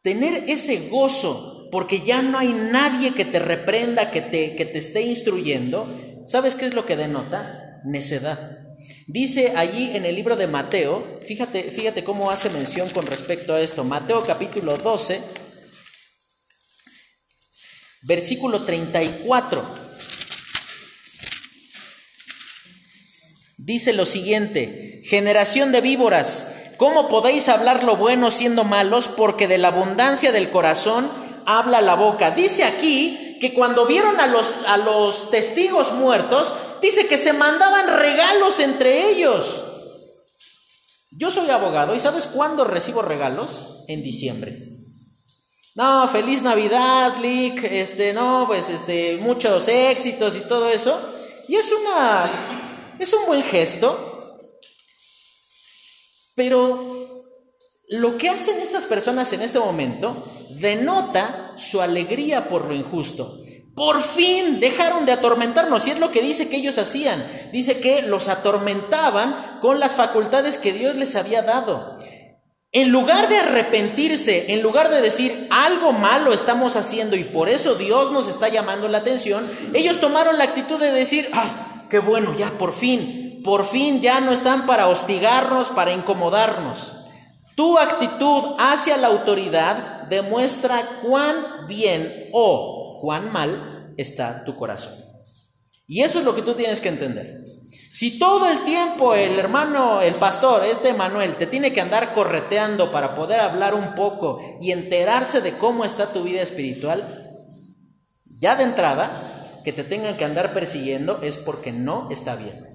Tener ese gozo porque ya no hay nadie que te reprenda, que te, que te esté instruyendo, ¿sabes qué es lo que denota? Necedad. Dice allí en el libro de Mateo, fíjate, fíjate cómo hace mención con respecto a esto, Mateo capítulo 12, versículo 34. Dice lo siguiente, generación de víboras, ¿cómo podéis hablar lo bueno siendo malos? Porque de la abundancia del corazón habla la boca. Dice aquí que cuando vieron a los, a los testigos muertos, dice que se mandaban regalos entre ellos. Yo soy abogado y ¿sabes cuándo recibo regalos? En diciembre. No, feliz Navidad, Lick, este, no, pues este, muchos éxitos y todo eso. Y es una, es un buen gesto, pero lo que hacen estas personas en este momento denota su alegría por lo injusto. Por fin dejaron de atormentarnos, y es lo que dice que ellos hacían. Dice que los atormentaban con las facultades que Dios les había dado. En lugar de arrepentirse, en lugar de decir algo malo estamos haciendo y por eso Dios nos está llamando la atención, ellos tomaron la actitud de decir, ah, qué bueno, ya por fin, por fin ya no están para hostigarnos, para incomodarnos. Tu actitud hacia la autoridad demuestra cuán bien o cuán mal está tu corazón. Y eso es lo que tú tienes que entender. Si todo el tiempo el hermano, el pastor, este Manuel, te tiene que andar correteando para poder hablar un poco y enterarse de cómo está tu vida espiritual, ya de entrada, que te tengan que andar persiguiendo es porque no está bien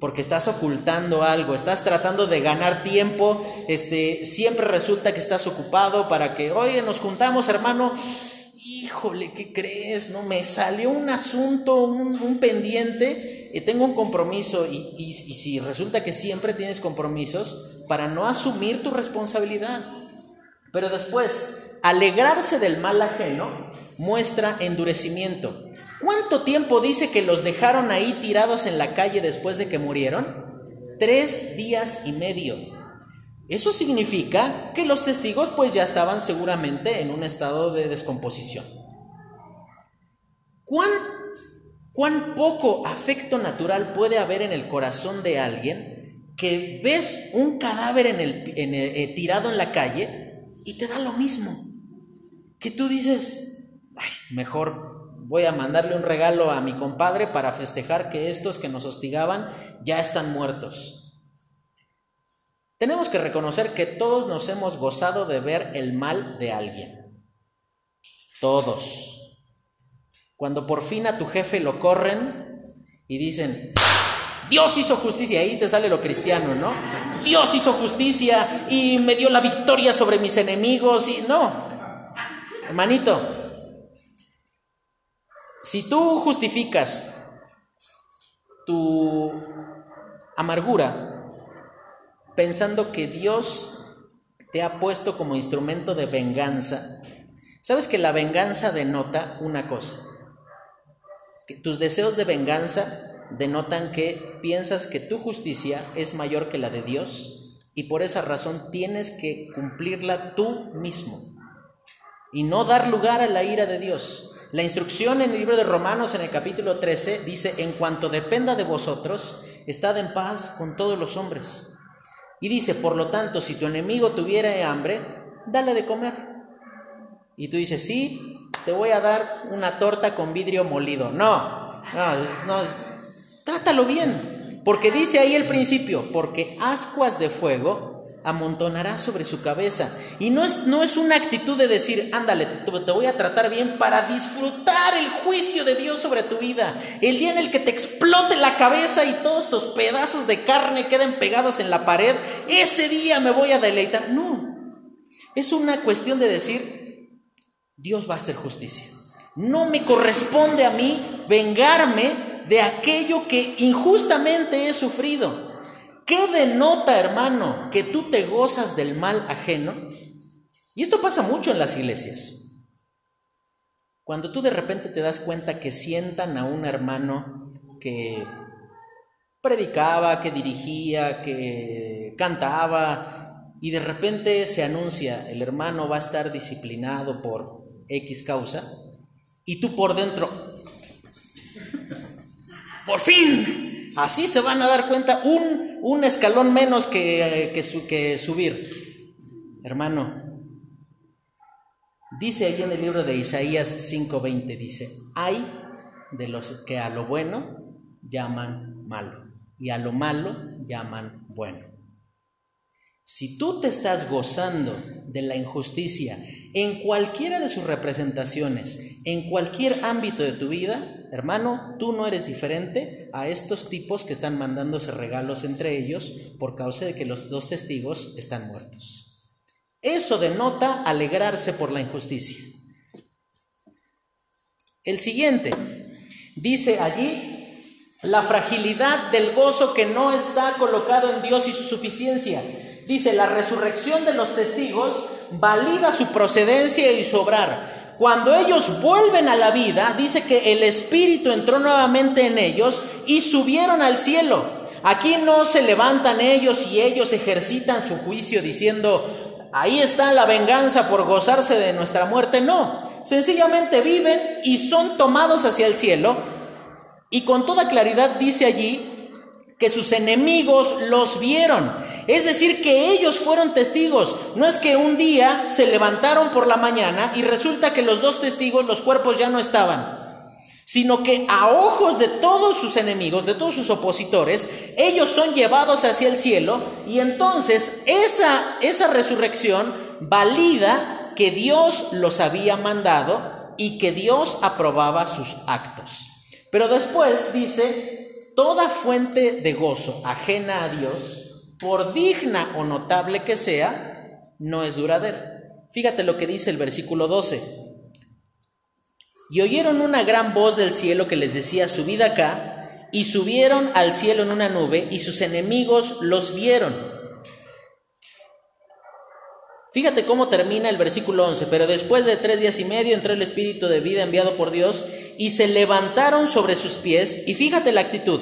porque estás ocultando algo, estás tratando de ganar tiempo, este, siempre resulta que estás ocupado para que, oye, nos juntamos, hermano, híjole, ¿qué crees? No, me salió un asunto, un, pendiente, y tengo un compromiso y si resulta que siempre tienes compromisos, para no asumir tu responsabilidad. Pero después, alegrarse del mal ajeno muestra endurecimiento. ¿Cuánto tiempo dice que los dejaron ahí tirados en la calle después de que murieron? Tres días y medio. Eso significa que los testigos pues ya estaban seguramente en un estado de descomposición. ¿Cuán, cuán poco afecto natural puede haber en el corazón de alguien que ves un cadáver en el, eh, tirado en la calle y te da lo mismo? Que tú dices, ay, mejor voy a mandarle un regalo a mi compadre para festejar que estos que nos hostigaban ya están muertos. Tenemos que reconocer que todos nos hemos gozado de ver el mal de alguien. Todos. Cuando por fin a tu jefe lo corren y dicen, Dios hizo justicia, ahí te sale lo cristiano, ¿no? Dios hizo justicia y me dio la victoria sobre mis enemigos y no. Hermanito, si tú justificas tu amargura pensando que Dios te ha puesto como instrumento de venganza, sabes que la venganza denota una cosa, tus deseos de venganza denotan que piensas que tu justicia es mayor que la de Dios y por esa razón tienes que cumplirla tú mismo y no dar lugar a la ira de Dios. La instrucción en el libro de Romanos en el capítulo 13 dice, en cuanto dependa de vosotros, estad en paz con todos los hombres. Y dice, por lo tanto, si tu enemigo tuviera hambre, dale de comer. Y tú dices, sí, te voy a dar una torta con vidrio molido. No, no, no, trátalo bien. Porque dice ahí el principio, porque ascuas de fuego amontonará sobre su cabeza. Y no es, no es una actitud de decir, ándale, te, te, voy a tratar bien para disfrutar el juicio de Dios sobre tu vida. El día en el que te explote la cabeza y todos tus pedazos de carne queden pegados en la pared, ese día me voy a deleitar. No, es una cuestión de decir, Dios va a hacer justicia. No me corresponde a mí vengarme de aquello que injustamente he sufrido. ¿Qué denota, hermano, que tú te gozas del mal ajeno? Y esto pasa mucho en las iglesias. Cuando tú de repente te das cuenta que sientan a un hermano que predicaba, que dirigía, que cantaba, y de repente se anuncia, el hermano va a estar disciplinado por X causa, y tú por dentro, por fin, Así se van a dar cuenta un, un escalón menos que, que, subir. Hermano, dice ahí en el libro de Isaías 5:20, dice, hay de los que a lo bueno llaman malo y a lo malo llaman bueno. Si tú te estás gozando de la injusticia en cualquiera de sus representaciones, en cualquier ámbito de tu vida, hermano, tú no eres diferente a estos tipos que están mandándose regalos entre ellos por causa de que los dos testigos están muertos. Eso denota alegrarse por la injusticia. El siguiente dice allí la fragilidad del gozo que no está colocado en Dios y su suficiencia. Dice, la resurrección de los testigos valida su procedencia y su obrar. Cuando ellos vuelven a la vida, dice que el Espíritu entró nuevamente en ellos y subieron al cielo. Aquí no se levantan ellos y ellos ejercitan su juicio diciendo, ahí está la venganza por gozarse de nuestra muerte. No, sencillamente viven y son tomados hacia el cielo. Y con toda claridad dice allí que sus enemigos los vieron. Es decir, que ellos fueron testigos. No es que un día se levantaron por la mañana y resulta que los dos testigos, los cuerpos ya no estaban sino que a ojos de todos sus enemigos, de todos sus opositores, ellos son llevados hacia el cielo y entonces esa, esa resurrección valida que Dios los había mandado y que Dios aprobaba sus actos. Pero después dice toda fuente de gozo ajena a Dios, por digna o notable que sea, no es duradera. Fíjate lo que dice el versículo 12. Y oyeron una gran voz del cielo que les decía, subid acá, y subieron al cielo en una nube, y sus enemigos los vieron. Fíjate cómo termina el versículo 11, pero después de tres días y medio entró el Espíritu de vida enviado por Dios, y se levantaron sobre sus pies, y fíjate la actitud,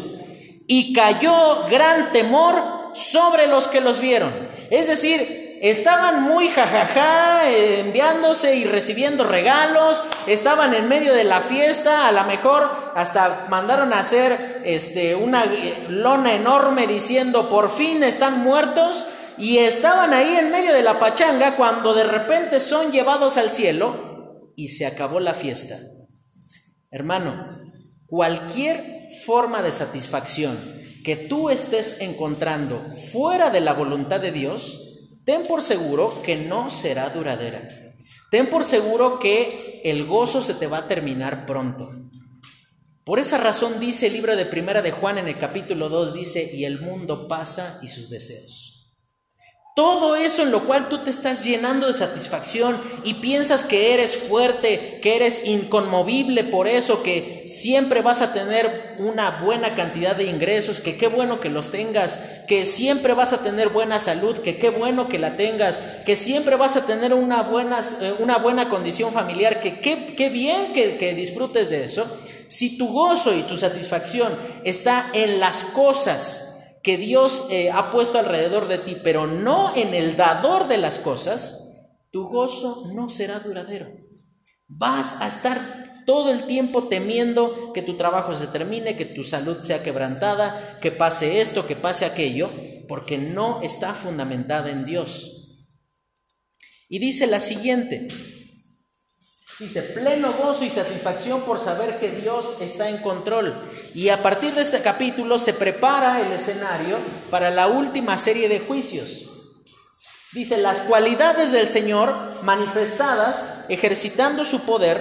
y cayó gran temor sobre los que los vieron. Es decir, estaban muy jajaja, enviándose y recibiendo regalos, estaban en medio de la fiesta, a lo mejor hasta mandaron a hacer este, una lona enorme diciendo, por fin están muertos, y estaban ahí en medio de la pachanga cuando de repente son llevados al cielo y se acabó la fiesta. Hermano, cualquier forma de satisfacción que tú estés encontrando fuera de la voluntad de Dios, ten por seguro que no será duradera. Ten por seguro que el gozo se te va a terminar pronto. Por esa razón dice el libro de Primera de Juan en el capítulo 2, dice, y el mundo pasa y sus deseos. Todo eso en lo cual tú te estás llenando de satisfacción y piensas que eres fuerte, que eres inconmovible por eso, que siempre vas a tener una buena cantidad de ingresos, que qué bueno que los tengas, que siempre vas a tener buena salud, que qué bueno que la tengas, que siempre vas a tener una buena, eh, una buena condición familiar, que qué, bien que, que disfrutes de eso. Si tu gozo y tu satisfacción está en las cosas, que Dios eh, ha puesto alrededor de ti, pero no en el dador de las cosas, tu gozo no será duradero. Vas a estar todo el tiempo temiendo que tu trabajo se termine, que tu salud sea quebrantada, que pase esto, que pase aquello, porque no está fundamentada en Dios. Y dice la siguiente, Dice, pleno gozo y satisfacción por saber que Dios está en control. Y a partir de este capítulo se prepara el escenario para la última serie de juicios. Dice, las cualidades del Señor manifestadas ejercitando su poder.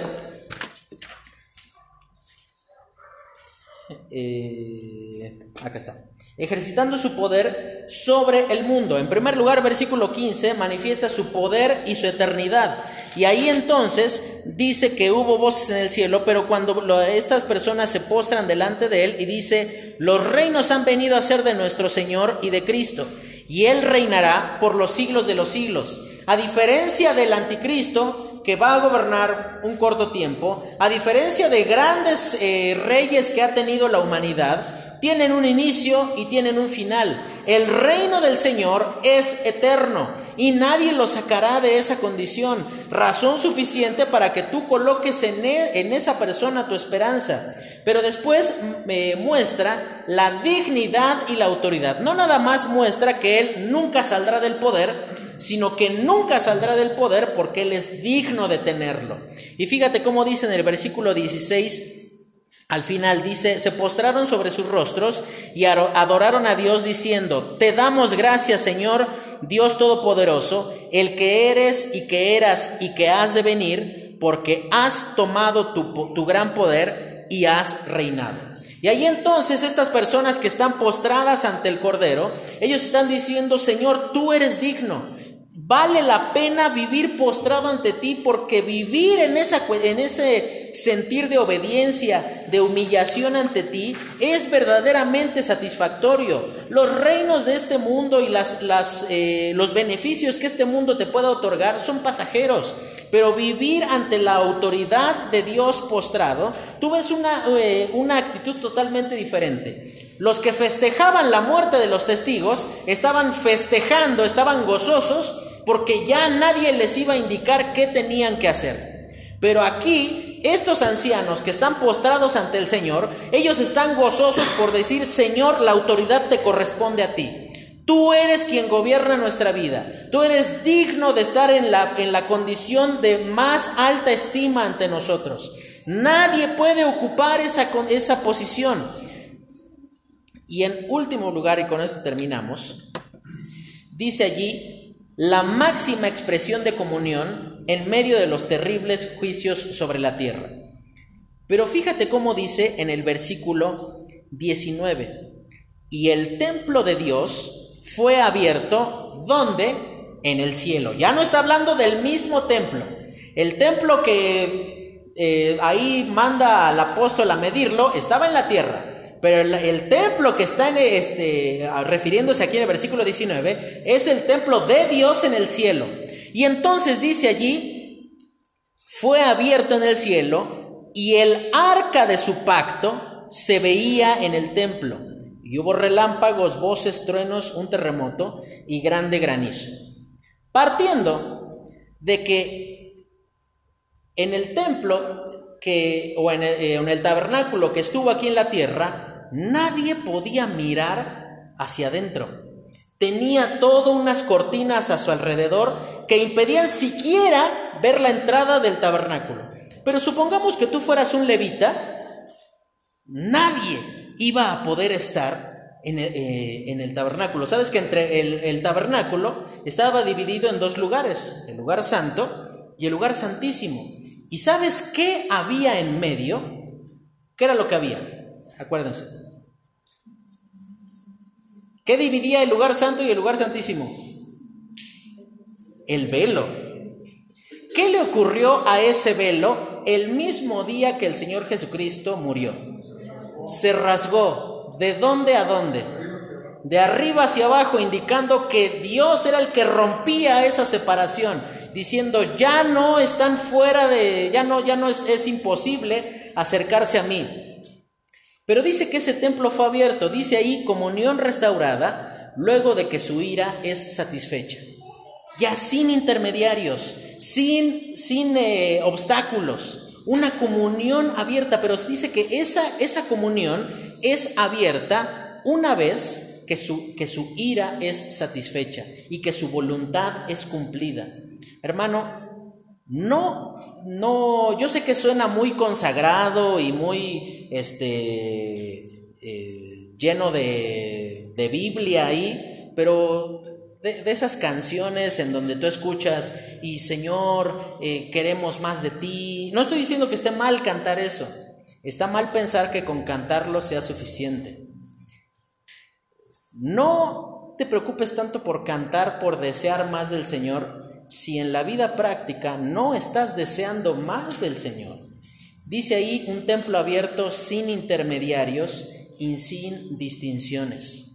Eh, acá está. Ejercitando su poder sobre el mundo. En primer lugar, versículo 15, manifiesta su poder y su eternidad. Y ahí entonces dice que hubo voces en el cielo, pero cuando estas personas se postran delante de él y dice, los reinos han venido a ser de nuestro Señor y de Cristo, y él reinará por los siglos de los siglos. A diferencia del anticristo, que va a gobernar un corto tiempo, a diferencia de grandes eh, reyes que ha tenido la humanidad, tienen un inicio y tienen un final. El reino del Señor es eterno y nadie lo sacará de esa condición. Razón suficiente para que tú coloques en, e, en esa persona tu esperanza. Pero después me muestra la dignidad y la autoridad. No nada más muestra que Él nunca saldrá del poder, sino que nunca saldrá del poder porque Él es digno de tenerlo. Y fíjate cómo dice en el versículo 16, al final dice, se postraron sobre sus rostros y adoraron a Dios diciendo, te damos gracias Señor, Dios Todopoderoso, el que eres y que eras y que has de venir, porque has tomado tu, tu gran poder y has reinado. Y ahí entonces estas personas que están postradas ante el Cordero, ellos están diciendo, Señor, tú eres digno, Vale la pena vivir postrado ante ti porque vivir en, esa, en ese sentir de obediencia, de humillación ante ti, es verdaderamente satisfactorio. Los reinos de este mundo y las, eh, los beneficios que este mundo te pueda otorgar son pasajeros, pero vivir ante la autoridad de Dios postrado, tú ves una, eh, una actitud totalmente diferente. Los que festejaban la muerte de los testigos estaban festejando, estaban gozosos porque ya nadie les iba a indicar qué tenían que hacer. Pero aquí, estos ancianos que están postrados ante el Señor, ellos están gozosos por decir, Señor, la autoridad te corresponde a ti. Tú eres quien gobierna nuestra vida. Tú eres digno de estar en la, en la condición de más alta estima ante nosotros. Nadie puede ocupar esa, esa posición. Y en último lugar, y con esto terminamos, dice allí, la máxima expresión de comunión en medio de los terribles juicios sobre la tierra. Pero fíjate cómo dice en el versículo 19, y el templo de Dios fue abierto, ¿dónde? En el cielo. Ya no está hablando del mismo templo. El templo que eh, ahí manda al apóstol a medirlo, estaba en la tierra. Pero el, templo que está en este, refiriéndose aquí en el versículo 19 es el templo de Dios en el cielo. Y entonces dice allí, fue abierto en el cielo y el arca de su pacto se veía en el templo. Y hubo relámpagos, voces, truenos, un terremoto y grande granizo. Partiendo de que en el templo que, o en el, eh, en el tabernáculo que estuvo aquí en la tierra, nadie podía mirar hacia adentro. Tenía todo unas cortinas a su alrededor que impedían siquiera ver la entrada del tabernáculo. Pero supongamos que tú fueras un levita, nadie iba a poder estar en el, eh, tabernáculo. Sabes que entre el, el tabernáculo estaba dividido en dos lugares, el lugar santo y el lugar santísimo. ¿Y sabes qué había en medio? ¿Qué era lo que había? Acuérdense. ¿Qué dividía el lugar santo y el lugar santísimo? El velo. ¿Qué le ocurrió a ese velo el mismo día que el Señor Jesucristo murió? Se rasgó. ¿De dónde a dónde? De arriba hacia abajo, indicando que Dios era el que rompía esa separación, diciendo, ya no están fuera de, ya no, ya no es, es imposible acercarse a mí. Pero dice que ese templo fue abierto, dice ahí comunión restaurada, luego de que su ira es satisfecha. Ya sin intermediarios, sin, sin eh, obstáculos, una comunión abierta, pero dice que esa, esa comunión es abierta una vez que su, que su ira es satisfecha y que su voluntad es cumplida. Hermano, no no, yo sé que suena muy consagrado y muy este, eh, lleno de, de, Biblia ahí, pero de, esas canciones en donde tú escuchas y Señor, eh, queremos más de ti. No estoy diciendo que esté mal cantar eso, está mal pensar que con cantarlo sea suficiente. No te preocupes tanto por cantar, por desear más del Señor, si en la vida práctica no estás deseando más del Señor. Dice ahí un templo abierto sin intermediarios y sin distinciones.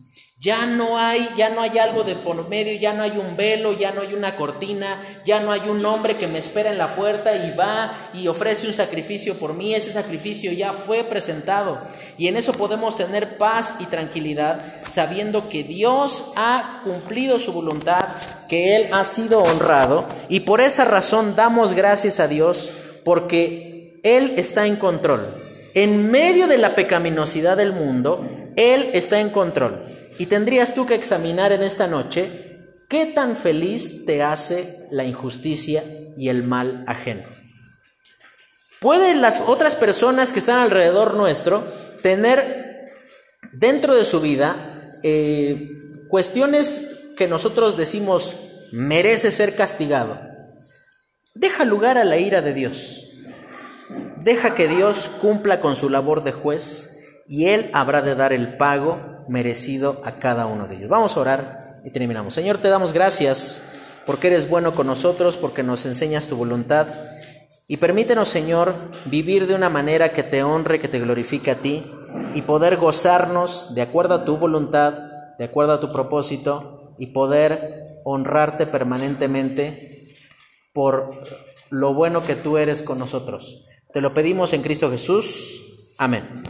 Ya no hay, ya no hay algo de por medio, ya no hay un velo, ya no hay una cortina, ya no hay un hombre que me espera en la puerta y va y ofrece un sacrificio por mí. Ese sacrificio ya fue presentado. Y en eso podemos tener paz y tranquilidad, sabiendo que Dios ha cumplido su voluntad, que Él ha sido honrado. Y por esa razón damos gracias a Dios, porque Él está en control. En medio de la pecaminosidad del mundo, Él está en control. Y tendrías tú que examinar en esta noche qué tan feliz te hace la injusticia y el mal ajeno. ¿Pueden las otras personas que están alrededor nuestro tener dentro de su vida eh, cuestiones que nosotros decimos merece ser castigado? Deja lugar a la ira de Dios. Deja que Dios cumpla con su labor de juez y Él habrá de dar el pago merecido a cada uno de ellos. Vamos a orar y terminamos. Señor, te damos gracias porque eres bueno con nosotros, porque nos enseñas tu voluntad. Y permítenos, Señor, vivir de una manera que te honre, que te glorifique a ti y poder gozarnos de acuerdo a tu voluntad, de acuerdo a tu propósito y poder honrarte permanentemente por lo bueno que tú eres con nosotros. Te lo pedimos en Cristo Jesús. Amén.